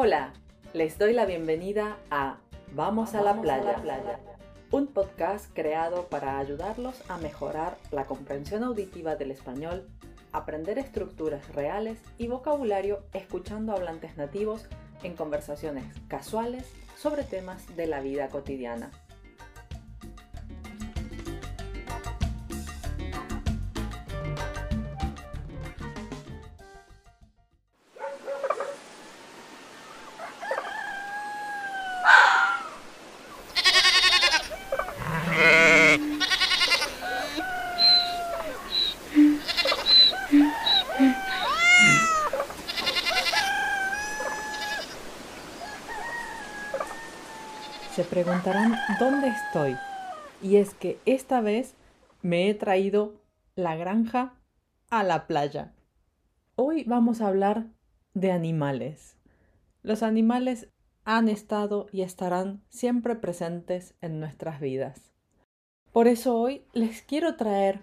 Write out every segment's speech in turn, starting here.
Hola, les doy la bienvenida a Vamos a la playa, un podcast creado para ayudarlos a mejorar la comprensión auditiva del español, aprender estructuras reales y vocabulario escuchando hablantes nativos en conversaciones casuales sobre temas de la vida cotidiana. Se preguntarán dónde estoy. Y es que esta vez me he traído la granja a la playa. Hoy vamos a hablar de animales. Los animales han estado y estarán siempre presentes en nuestras vidas. Por eso hoy les quiero traer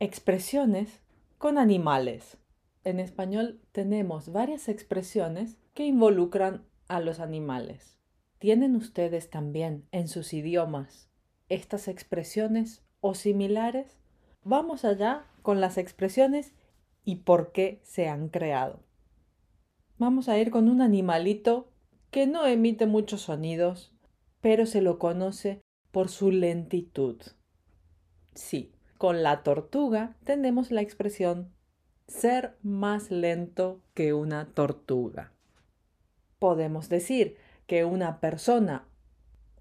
expresiones con animales. En español tenemos varias expresiones que involucran a los animales. ¿Tienen ustedes también en sus idiomas estas expresiones o similares? Vamos allá con las expresiones y por qué se han creado. Vamos a ir con un animalito que no emite muchos sonidos, pero se lo conoce por su lentitud. Sí, con la tortuga tenemos la expresión ser más lento que una tortuga. Podemos decir que una persona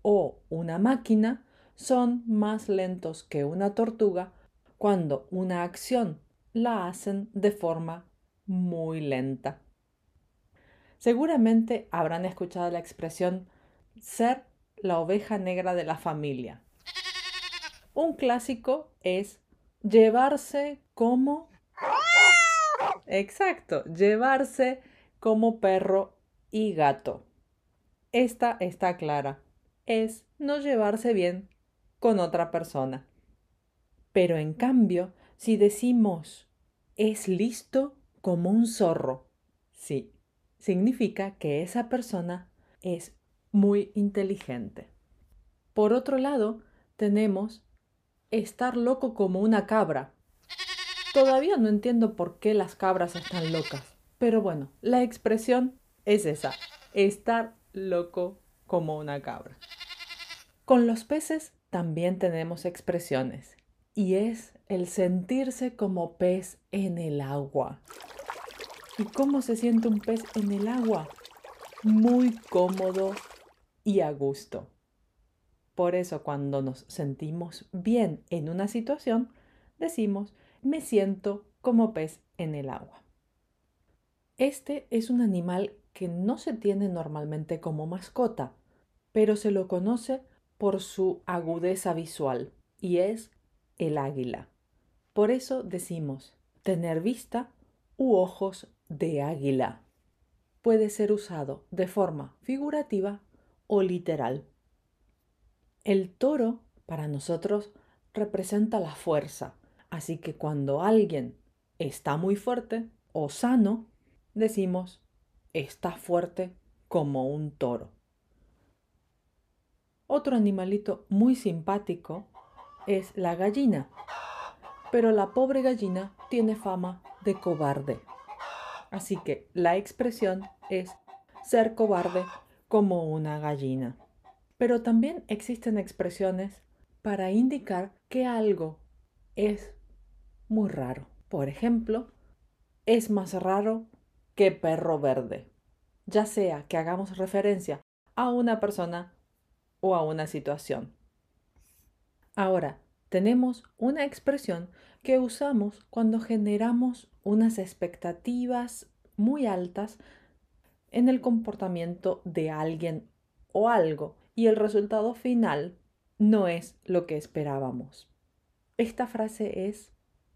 o una máquina son más lentos que una tortuga cuando una acción la hacen de forma muy lenta. Seguramente habrán escuchado la expresión ser la oveja negra de la familia. Un clásico es llevarse como... Exacto, llevarse como perro y gato. Esta está clara. Es no llevarse bien con otra persona. Pero en cambio, si decimos es listo como un zorro, sí, significa que esa persona es muy inteligente. Por otro lado, tenemos estar loco como una cabra. Todavía no entiendo por qué las cabras están locas, pero bueno, la expresión es esa, estar loco como una cabra. Con los peces también tenemos expresiones y es el sentirse como pez en el agua. ¿Y cómo se siente un pez en el agua? Muy cómodo y a gusto. Por eso cuando nos sentimos bien en una situación, decimos me siento como pez en el agua. Este es un animal que no se tiene normalmente como mascota, pero se lo conoce por su agudeza visual y es el águila. Por eso decimos tener vista u ojos de águila. Puede ser usado de forma figurativa o literal. El toro para nosotros representa la fuerza, así que cuando alguien está muy fuerte o sano, decimos está fuerte como un toro. Otro animalito muy simpático es la gallina, pero la pobre gallina tiene fama de cobarde. Así que la expresión es ser cobarde como una gallina. Pero también existen expresiones para indicar que algo es muy raro. Por ejemplo, es más raro que perro verde, ya sea que hagamos referencia a una persona o a una situación. Ahora, tenemos una expresión que usamos cuando generamos unas expectativas muy altas en el comportamiento de alguien o algo y el resultado final no es lo que esperábamos. Esta frase es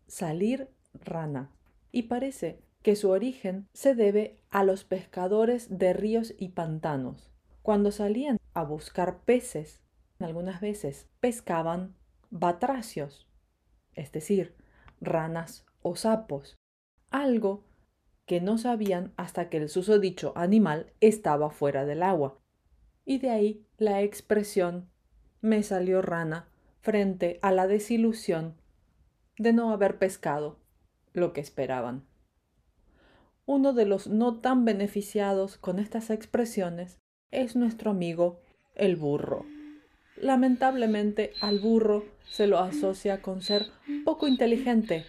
salir rana y parece que su origen se debe a los pescadores de ríos y pantanos. Cuando salían a buscar peces, algunas veces pescaban batracios, es decir, ranas o sapos, algo que no sabían hasta que el susodicho animal estaba fuera del agua. Y de ahí la expresión me salió rana frente a la desilusión de no haber pescado lo que esperaban. Uno de los no tan beneficiados con estas expresiones es nuestro amigo el burro. Lamentablemente al burro se lo asocia con ser poco inteligente,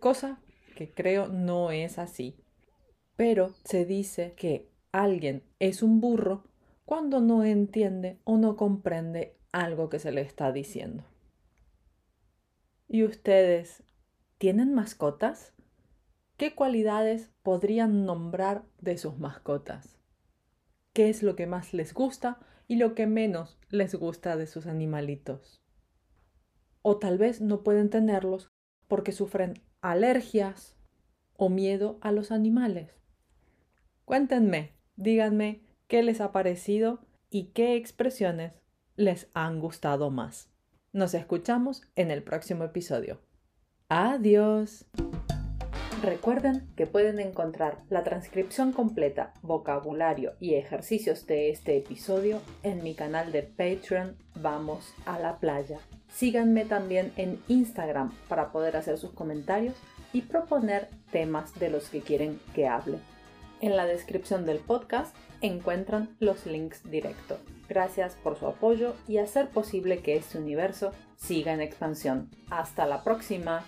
cosa que creo no es así. Pero se dice que alguien es un burro cuando no entiende o no comprende algo que se le está diciendo. ¿Y ustedes tienen mascotas? ¿Qué cualidades podrían nombrar de sus mascotas? ¿Qué es lo que más les gusta y lo que menos les gusta de sus animalitos? O tal vez no pueden tenerlos porque sufren alergias o miedo a los animales. Cuéntenme, díganme qué les ha parecido y qué expresiones les han gustado más. Nos escuchamos en el próximo episodio. Adiós. Recuerden que pueden encontrar la transcripción completa, vocabulario y ejercicios de este episodio en mi canal de Patreon Vamos a la playa. Síganme también en Instagram para poder hacer sus comentarios y proponer temas de los que quieren que hable. En la descripción del podcast encuentran los links directos. Gracias por su apoyo y hacer posible que este universo siga en expansión. Hasta la próxima.